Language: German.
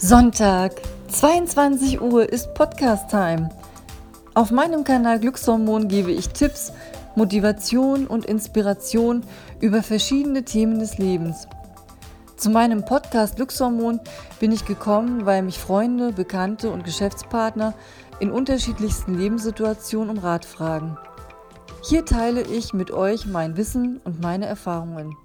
Sonntag, 22 Uhr ist Podcast-Time. Auf meinem Kanal Glückshormon gebe ich Tipps, Motivation und Inspiration über verschiedene Themen des Lebens. Zu meinem Podcast Glückshormon bin ich gekommen, weil mich Freunde, Bekannte und Geschäftspartner in unterschiedlichsten Lebenssituationen um Rat fragen. Hier teile ich mit euch mein Wissen und meine Erfahrungen.